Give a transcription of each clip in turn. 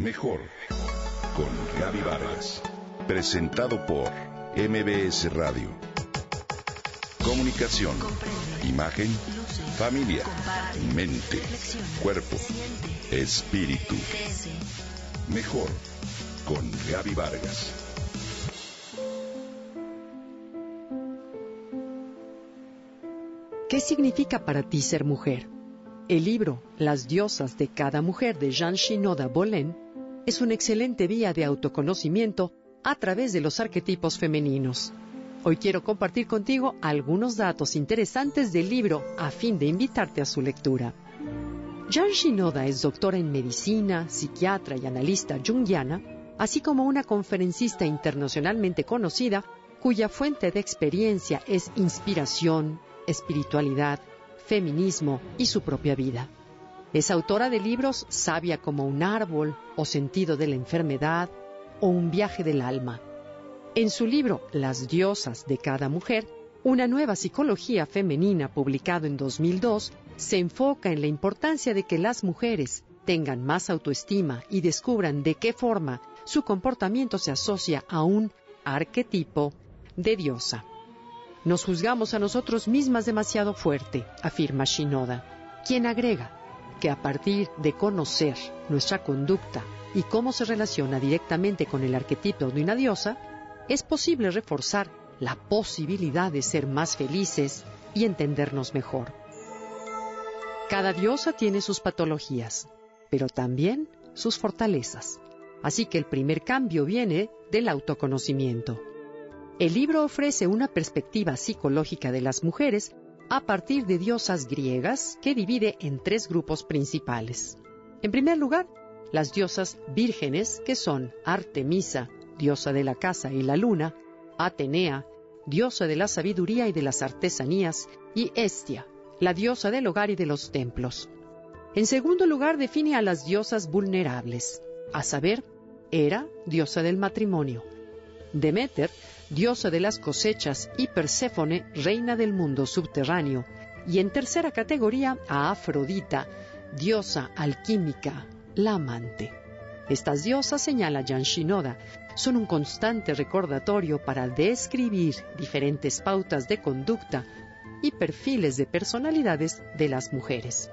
Mejor con Gaby Vargas. Presentado por MBS Radio. Comunicación, imagen, familia, mente, cuerpo, espíritu. Mejor con Gaby Vargas. ¿Qué significa para ti ser mujer? El libro Las diosas de cada mujer de Jean Shinoda Bolen es una excelente vía de autoconocimiento a través de los arquetipos femeninos. Hoy quiero compartir contigo algunos datos interesantes del libro a fin de invitarte a su lectura. Jean Shinoda es doctora en medicina, psiquiatra y analista junguiana, así como una conferencista internacionalmente conocida cuya fuente de experiencia es inspiración, espiritualidad, feminismo y su propia vida. Es autora de libros Sabia como un árbol o Sentido de la enfermedad o Un viaje del alma. En su libro Las diosas de cada mujer, una nueva psicología femenina publicado en 2002 se enfoca en la importancia de que las mujeres tengan más autoestima y descubran de qué forma su comportamiento se asocia a un arquetipo de diosa. Nos juzgamos a nosotros mismas demasiado fuerte, afirma Shinoda, quien agrega que a partir de conocer nuestra conducta y cómo se relaciona directamente con el arquetipo de una diosa, es posible reforzar la posibilidad de ser más felices y entendernos mejor. Cada diosa tiene sus patologías, pero también sus fortalezas. Así que el primer cambio viene del autoconocimiento. El libro ofrece una perspectiva psicológica de las mujeres a partir de diosas griegas que divide en tres grupos principales. En primer lugar, las diosas vírgenes, que son Artemisa, diosa de la casa y la luna, Atenea, diosa de la sabiduría y de las artesanías, y Estia, la diosa del hogar y de los templos. En segundo lugar, define a las diosas vulnerables, a saber, Hera, diosa del matrimonio, Demeter, diosa de las cosechas, y Perséfone, reina del mundo subterráneo, y en tercera categoría a Afrodita, diosa alquímica, la amante. Estas diosas, señala Jan Shinoda, son un constante recordatorio para describir diferentes pautas de conducta y perfiles de personalidades de las mujeres.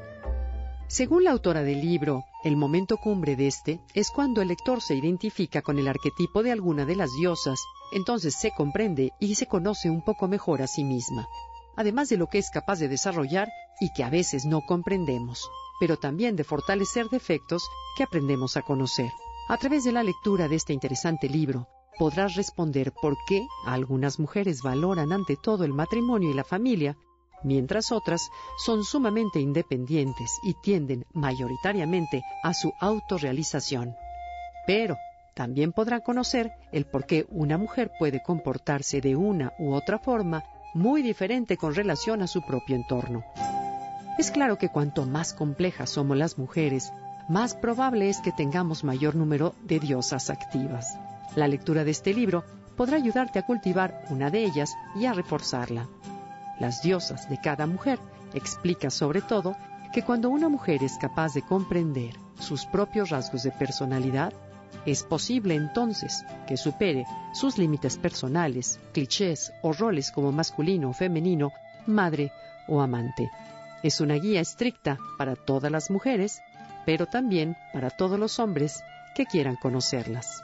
Según la autora del libro, el momento cumbre de este es cuando el lector se identifica con el arquetipo de alguna de las diosas, entonces se comprende y se conoce un poco mejor a sí misma, además de lo que es capaz de desarrollar y que a veces no comprendemos, pero también de fortalecer defectos que aprendemos a conocer. A través de la lectura de este interesante libro, podrás responder por qué algunas mujeres valoran ante todo el matrimonio y la familia mientras otras son sumamente independientes y tienden mayoritariamente a su autorrealización. Pero también podrán conocer el por qué una mujer puede comportarse de una u otra forma muy diferente con relación a su propio entorno. Es claro que cuanto más complejas somos las mujeres, más probable es que tengamos mayor número de diosas activas. La lectura de este libro podrá ayudarte a cultivar una de ellas y a reforzarla las diosas de cada mujer, explica sobre todo que cuando una mujer es capaz de comprender sus propios rasgos de personalidad, es posible entonces que supere sus límites personales, clichés o roles como masculino o femenino, madre o amante. Es una guía estricta para todas las mujeres, pero también para todos los hombres que quieran conocerlas.